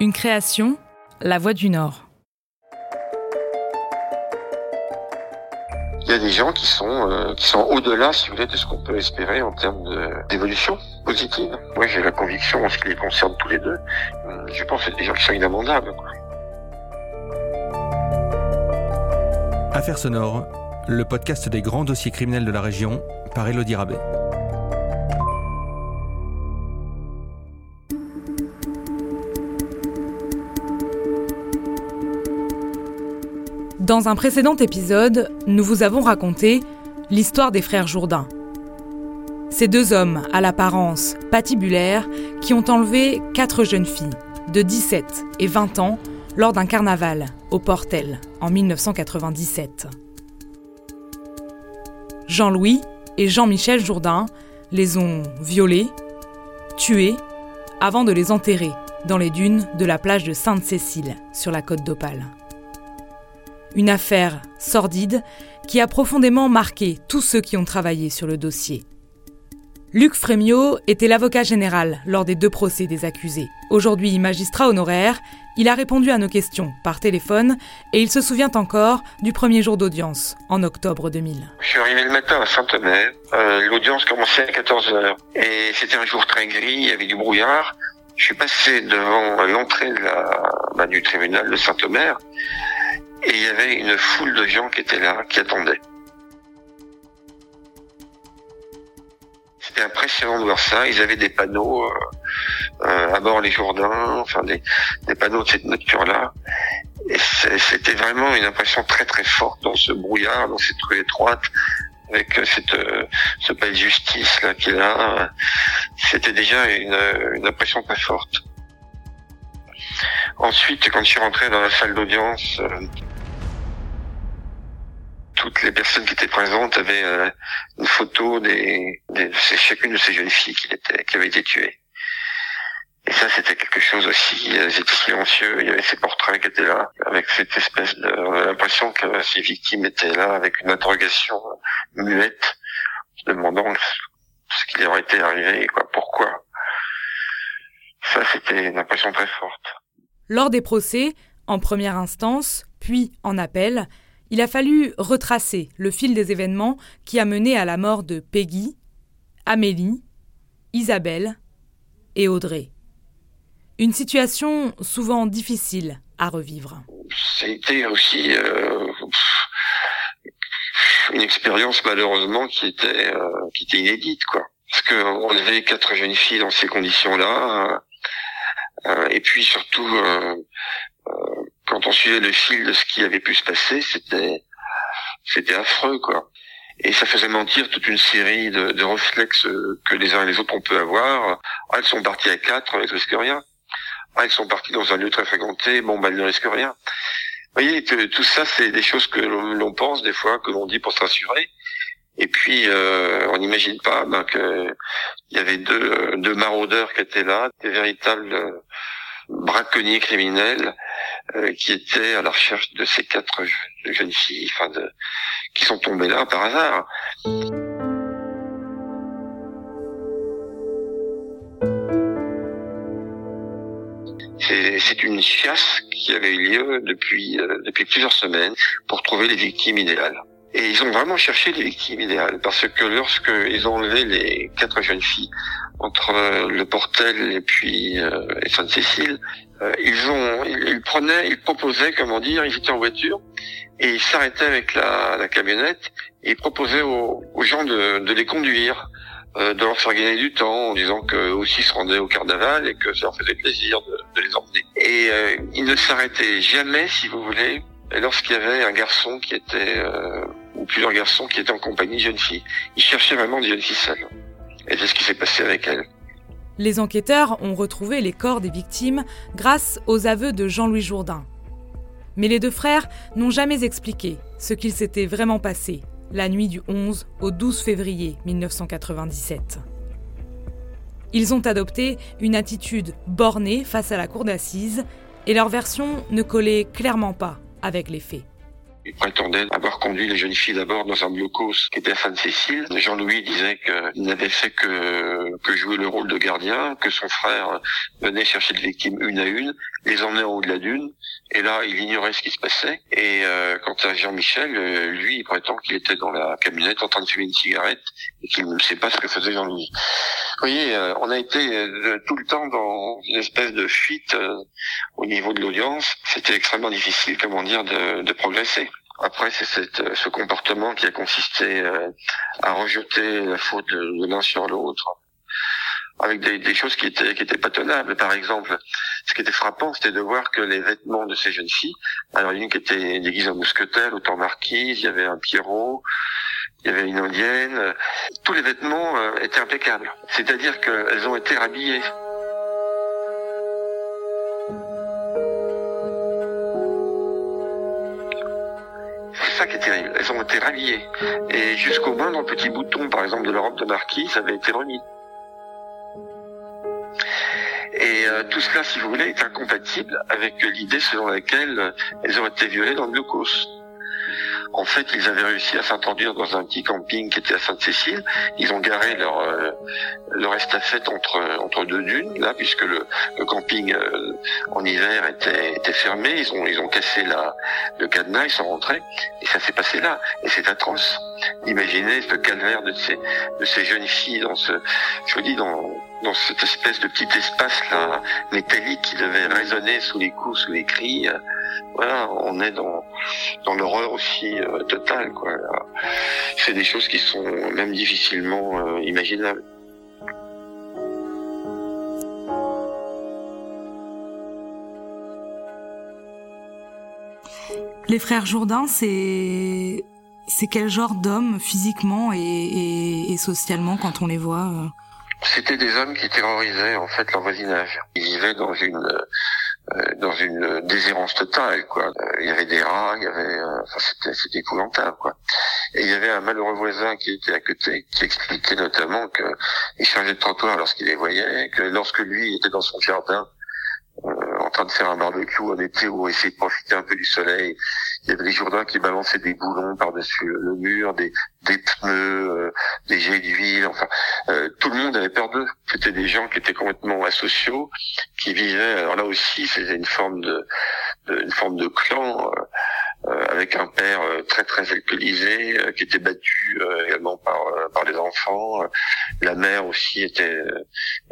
Une création, La Voix du Nord. Il y a des gens qui sont euh, qui sont au-delà, si vous voulez, de ce qu'on peut espérer en termes d'évolution positive. Moi, j'ai la conviction, en ce qui les concerne tous les deux, euh, je pense que c'est des gens qui sont inamendables. Quoi. Affaires sonores, le podcast des grands dossiers criminels de la région par Elodie Rabet. Dans un précédent épisode, nous vous avons raconté l'histoire des frères Jourdain. Ces deux hommes, à l'apparence patibulaire, qui ont enlevé quatre jeunes filles de 17 et 20 ans lors d'un carnaval au Portel en 1997. Jean-Louis et Jean-Michel Jourdain les ont violés, tués, avant de les enterrer dans les dunes de la plage de Sainte-Cécile sur la côte d'Opale. Une affaire sordide qui a profondément marqué tous ceux qui ont travaillé sur le dossier. Luc Frémiot était l'avocat général lors des deux procès des accusés. Aujourd'hui magistrat honoraire, il a répondu à nos questions par téléphone et il se souvient encore du premier jour d'audience, en octobre 2000. Je suis arrivé le matin à Saint-Omer. Euh, L'audience commençait à 14h. Et c'était un jour très gris, il y avait du brouillard. Je suis passé devant l'entrée bah, du tribunal de Saint-Omer et il y avait une foule de gens qui étaient là, qui attendaient. C'était impressionnant de voir ça. Ils avaient des panneaux euh, euh à bord les Jourdains, enfin des, des panneaux de cette nature-là. Et c'était vraiment une impression très très forte dans ce brouillard, dans cette rue étroite, avec cette, euh, ce palais de justice là qui est là. C'était déjà une, une impression très forte. Ensuite, quand je suis rentré dans la salle d'audience, euh, toutes les personnes qui étaient présentes avaient euh, une photo des, des, chacune de ces jeunes filles qui, avaient été tuées. Et ça, c'était quelque chose aussi. Elles étaient silencieux. Il y avait ces portraits qui étaient là, avec cette espèce de l'impression que ces victimes étaient là, avec une interrogation muette, se demandant ce qui leur était arrivé, quoi, pourquoi. Ça, c'était une impression très forte. Lors des procès, en première instance, puis en appel, il a fallu retracer le fil des événements qui a mené à la mort de Peggy, Amélie, Isabelle et Audrey. Une situation souvent difficile à revivre. C'était aussi euh, une expérience malheureusement qui était euh, inédite quoi. Parce qu'on quatre jeunes filles dans ces conditions-là, euh, et puis surtout quand on suivait le fil de ce qui avait pu se passer, c'était c'était affreux quoi. Et ça faisait mentir toute une série de, de réflexes que les uns et les autres on peut avoir. Ah, elles sont parties à quatre, elles risquent rien. Ah, elles sont parties dans un lieu très fréquenté, bon, bah, elles ne risquent rien. Vous voyez, tout ça, c'est des choses que l'on pense des fois, que l'on dit pour se rassurer. Et puis, euh, on n'imagine pas ben, qu'il y avait deux, deux maraudeurs qui étaient là, des véritables braconniers criminels euh, qui étaient à la recherche de ces quatre jeunes filles, enfin de, qui sont tombées là par hasard. C'est une chasse qui avait eu lieu depuis, euh, depuis plusieurs semaines pour trouver les victimes idéales. Et ils ont vraiment cherché les victimes idéales parce que lorsque ils ont enlevé les quatre jeunes filles entre le Portel et puis euh, et Sainte-Cécile, euh, ils ont, ils, prenaient, ils proposaient, comment dire, ils étaient en voiture et ils s'arrêtaient avec la, la, camionnette et ils proposaient aux, aux gens de, de, les conduire, euh, de leur faire gagner du temps en disant qu'eux aussi se rendaient au carnaval et que ça leur faisait plaisir de, de les emmener. Et euh, ils ne s'arrêtaient jamais, si vous voulez, lorsqu'il y avait un garçon qui était, euh, ou plusieurs garçons qui étaient en compagnie de jeunes filles. Ils cherchaient vraiment des jeunes filles seules. Et c'est ce qui s'est passé avec elles. Les enquêteurs ont retrouvé les corps des victimes grâce aux aveux de Jean-Louis Jourdain. Mais les deux frères n'ont jamais expliqué ce qu'il s'était vraiment passé la nuit du 11 au 12 février 1997. Ils ont adopté une attitude bornée face à la cour d'assises et leur version ne collait clairement pas avec les. Il prétendait avoir conduit les jeunes filles d'abord dans un blocos qui était à Sainte-Cécile. Jean-Louis disait qu'il n'avait fait que jouer le rôle de gardien, que son frère venait chercher les victimes une à une, les emmenait en haut de la dune, et là, il ignorait ce qui se passait. Et euh, quant à Jean-Michel, euh, lui, il prétend qu'il était dans la camionnette en train de fumer une cigarette et qu'il ne sait pas ce que faisait Jean-Louis. Vous voyez, euh, on a été euh, tout le temps dans une espèce de fuite au niveau de l'audience. C'était extrêmement difficile, comment dire, de, de progresser. Après, c'est ce comportement qui a consisté à rejeter la faute de l'un sur l'autre, avec des, des, choses qui étaient qui étaient pas tenables. Par exemple, ce qui était frappant, c'était de voir que les vêtements de ces jeunes filles, alors il y en a une qui était déguisée en mousquetaire, autant marquise, il y avait un Pierrot, il y avait une indienne, tous les vêtements euh, étaient impeccables. C'est-à-dire qu'elles ont été rhabillées. C'est ça qui est terrible. Elles ont été rhabillées. Et jusqu'au le petit bouton, par exemple, de la robe de marquise, avait été remis. Euh, tout cela, si vous voulez, est incompatible avec l'idée selon laquelle euh, elles ont été violées dans le glucose. En fait, ils avaient réussi à s'introduire dans un petit camping qui était à Sainte-Cécile. Ils ont garé leur euh, leur estafette entre deux dunes là, puisque le, camping en hiver était fermé. Ils ont ils ont cassé le cadenas, ils sont rentrés et ça s'est passé là. Et c'est atroce. Imaginez ce calvaire de ces de ces jeunes filles dans ce, je vous dis dans dans cette espèce de petit espace là métallique qui devait résonner sous les coups, sous les cris. Euh, voilà, on est dans dans l'horreur aussi euh, totale quoi. C'est des choses qui sont même difficilement euh, imaginables. Les frères Jourdain, c'est c'est quel genre d'hommes physiquement et, et, et, socialement quand on les voit c'était des hommes qui terrorisaient en fait leur voisinage. Ils vivaient dans une euh, dans une déshérence totale quoi. Euh, il y avait des rats, il y avait euh, enfin c'était c'était épouvantable quoi. Et il y avait un malheureux voisin qui était à côté qui expliquait notamment que il changeait de trottoir lorsqu'il les voyait, que lorsque lui était dans son jardin de faire un barbecue en été ou essayer de profiter un peu du soleil, il y avait des Jourdains qui balançaient des boulons par-dessus le mur, des, des pneus, euh, des jets d'huile, enfin, euh, tout le monde avait peur d'eux. C'était des gens qui étaient complètement asociaux, qui vivaient, alors là aussi, c'était une forme de, une forme de clan, euh, avec un père euh, très très alcoolisé euh, qui était battu également par par les enfants. La mère aussi était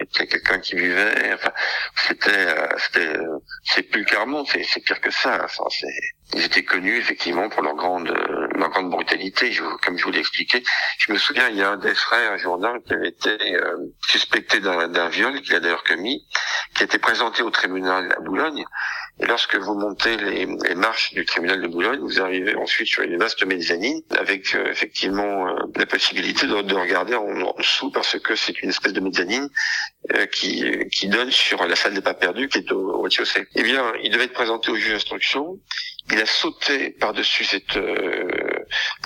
était quelqu'un qui vivait. Enfin, c'était c'était c'est plus Carmont, c'est c'est pire que ça. C'est ils étaient connus effectivement pour leur grande leur grande brutalité. Je, comme je vous l'ai expliqué, je me souviens il y a un des frères Jourdain qui avait été suspecté d'un viol qu'il a d'ailleurs commis, qui a été présenté au tribunal à Boulogne et lorsque vous montez les, les, marches du tribunal de Boulogne, vous arrivez ensuite sur une vaste mezzanine avec euh, effectivement euh, la possibilité de, de regarder en, dessous parce que c'est une espèce de mezzanine euh, qui, qui donne sur la salle des pas perdus qui est au, au rez-de-chaussée. Eh bien, il devait être présenté au juge d'instruction. Il a sauté par-dessus cette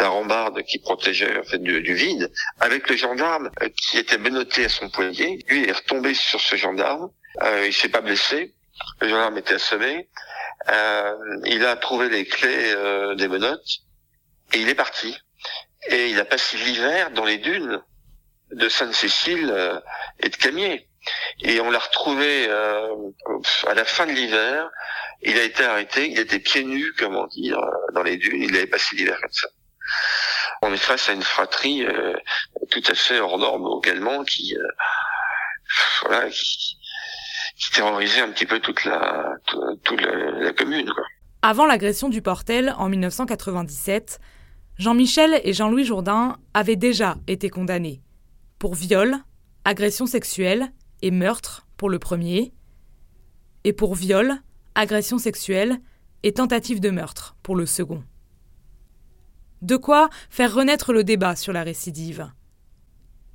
la rambarde qui protégeait en fait du, du, vide avec le gendarme qui était menotté à son poignet. Lui il est retombé sur ce gendarme. il s'est pas blessé le gendarme était assommé. Euh, il a trouvé les clés euh, des menottes et il est parti. Et il a passé l'hiver dans les dunes de Sainte-Cécile euh, et de Camier. Et on l'a retrouvé euh, à la fin de l'hiver. Il a été arrêté. Il était pieds nus, comment dire, dans les dunes. Il avait passé l'hiver comme ça. On est face à une fratrie tout à fait hors norme également qui, voilà, qui, qui terrorisait un petit peu toute la, commune. Avant l'agression du Portel en 1997, Jean-Michel et Jean-Louis Jourdain avaient déjà été condamnés pour viol, agression sexuelle et meurtre pour le premier, et pour viol, agression sexuelle et tentative de meurtre pour le second. De quoi faire renaître le débat sur la récidive.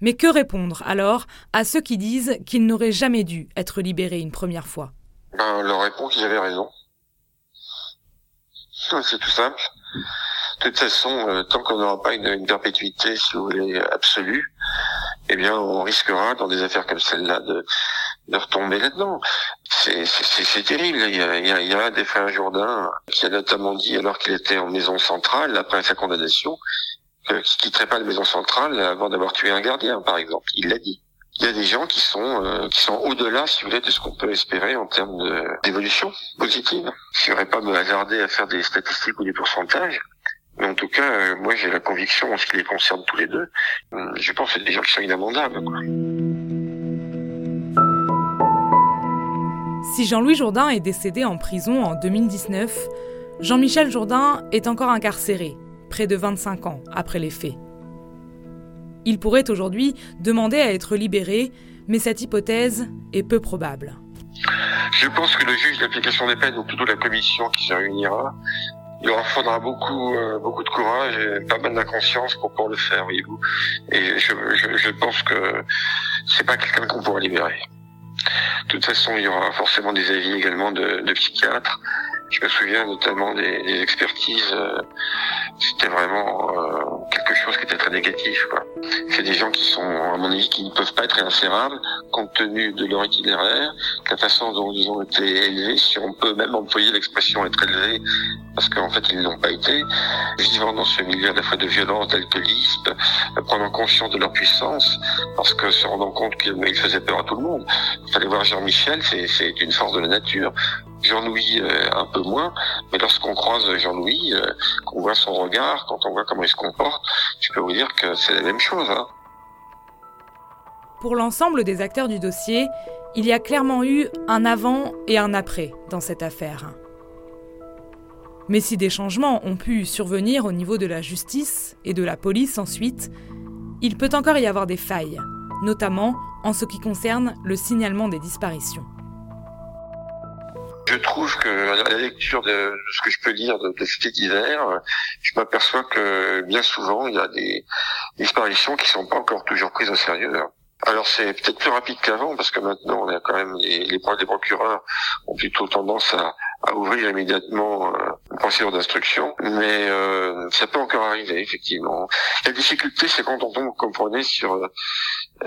Mais que répondre alors à ceux qui disent qu'ils n'auraient jamais dû être libérés une première fois? Ben, leur répond qu'ils avaient raison. C'est tout simple. De toute façon, euh, tant qu'on n'aura pas une, perpétuité, si vous voulez, absolue, eh bien, on risquera, dans des affaires comme celle-là, de, retomber là-dedans. c'est terrible. Il y, a, il, y a, des frères Jourdain qui a notamment dit, alors qu'il était en maison centrale, après sa condamnation, qu'il ne quitterait pas la maison centrale avant d'avoir tué un gardien, par exemple. Il l'a dit. Il y a des gens qui sont euh, qui sont au-delà, si vous voulez, de ce qu'on peut espérer en termes d'évolution positive. Je ne pas me hasarder à faire des statistiques ou des pourcentages, mais en tout cas, euh, moi j'ai la conviction en ce qui les concerne tous les deux. Euh, je pense que c'est des gens qui sont inamendables. Quoi. Si Jean-Louis Jourdain est décédé en prison en 2019, Jean-Michel Jourdain est encore incarcéré, près de 25 ans après les faits. Il pourrait aujourd'hui demander à être libéré, mais cette hypothèse est peu probable. Je pense que le juge d'application des peines, ou plutôt la commission qui se réunira, il leur faudra beaucoup, euh, beaucoup de courage et pas mal d'inconscience pour pouvoir le faire, voyez-vous. Et je, pense que c'est pas quelqu'un qu'on pourra libérer. De toute façon, il y aura forcément des avis également de psychiatres. Je me souviens notamment des, expertises. Euh, c'était vraiment euh, quelque chose qui était très négatif. C'est des gens qui sont, à mon avis, qui ne peuvent pas être réinsérables compte tenu de leur itinéraire, de la façon dont ils ont été élevés, si on peut même employer l'expression être élevé, parce qu'en fait ils n'ont pas été, vivant dans ce milieu à la fois de violence que l'ISP, prenant conscience de leur puissance, parce que se rendant compte qu'ils faisaient peur à tout le monde. Il fallait voir Jean-Michel, c'est une force de la nature. Jean-Louis euh, un peu moins, mais lorsqu'on croise Jean-Louis, euh, qu'on voit son regard, quand on voit comment il se comporte, je peux vous dire que c'est la même chose. Hein. Pour l'ensemble des acteurs du dossier, il y a clairement eu un avant et un après dans cette affaire. Mais si des changements ont pu survenir au niveau de la justice et de la police ensuite, il peut encore y avoir des failles, notamment en ce qui concerne le signalement des disparitions. Je trouve que à la lecture de, ce que je peux lire de, de faits divers, je m'aperçois que bien souvent il y a des disparitions qui sont pas encore toujours prises au sérieux. Alors c'est peut-être plus rapide qu'avant parce que maintenant on a quand même les, procureurs ont plutôt tendance à, ouvrir immédiatement euh, une procédure d'instruction, mais euh, ça peut encore arriver effectivement. La difficulté c'est quand on tombe, comprenez, sur euh,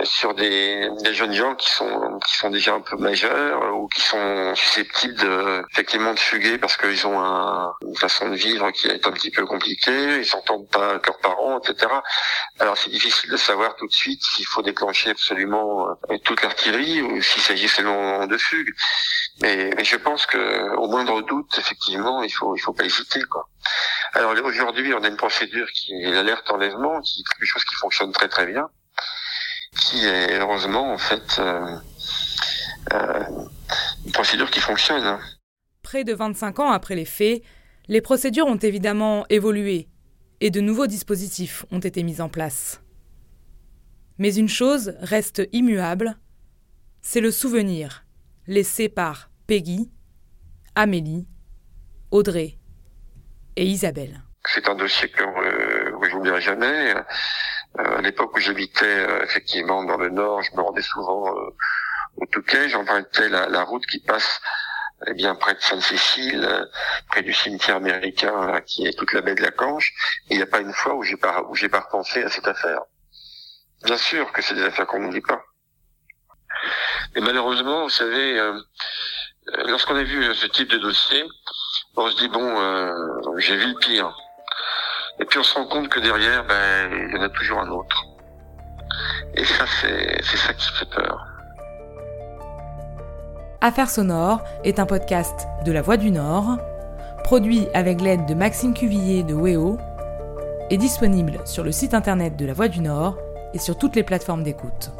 sur des, des, jeunes gens qui sont qui sont déjà un peu majeurs ou qui sont susceptibles de effectivement de fuguer parce qu'ils ont un, une façon de vivre qui est un petit peu compliquée, ils s'entendent pas avec leurs parents, etc. Alors c'est difficile de savoir tout de suite s'il faut déclencher absolument euh, toute l'artillerie ou s'il s'agit seulement de fugue. Mais, mais, je pense que au moindre doute, effectivement, il faut il faut pas hésiter quoi. Alors aujourd'hui, on a une procédure qui est l'alerte enlèvement, qui est quelque chose qui fonctionne très très bien qui est heureusement en fait euh, euh, une procédure qui fonctionne. Près de 25 ans après les faits, les procédures ont évidemment évolué et de nouveaux dispositifs ont été mis en place. Mais une chose reste immuable, c'est le souvenir laissé par Peggy, Amélie, Audrey et Isabelle. C'est un dossier que je n'oublierai jamais. Euh, à l'époque où j'habitais euh, effectivement dans le nord, je me rendais souvent euh, au Touquet, j'empruntais la, la, route qui passe eh bien près de Sainte-Cécile, près du cimetière américain qui est toute la baie de la Canche, il n'y a pas une fois où j'ai pas où j'ai pas repensé à cette affaire. Bien sûr que c'est des affaires qu'on n'oublie pas. Et malheureusement, vous savez, lorsqu'on a vu ce type de dossier, on se dit bon, j'ai vu le pire. Et puis on se rend compte que derrière, ben, il y en a toujours un autre. Et ça, c'est ça qui fait peur. Affaires sonores est un podcast de La Voix du Nord, produit avec l'aide de Maxime Cuvillier de WEO, et disponible sur le site internet de La Voix du Nord et sur toutes les plateformes d'écoute.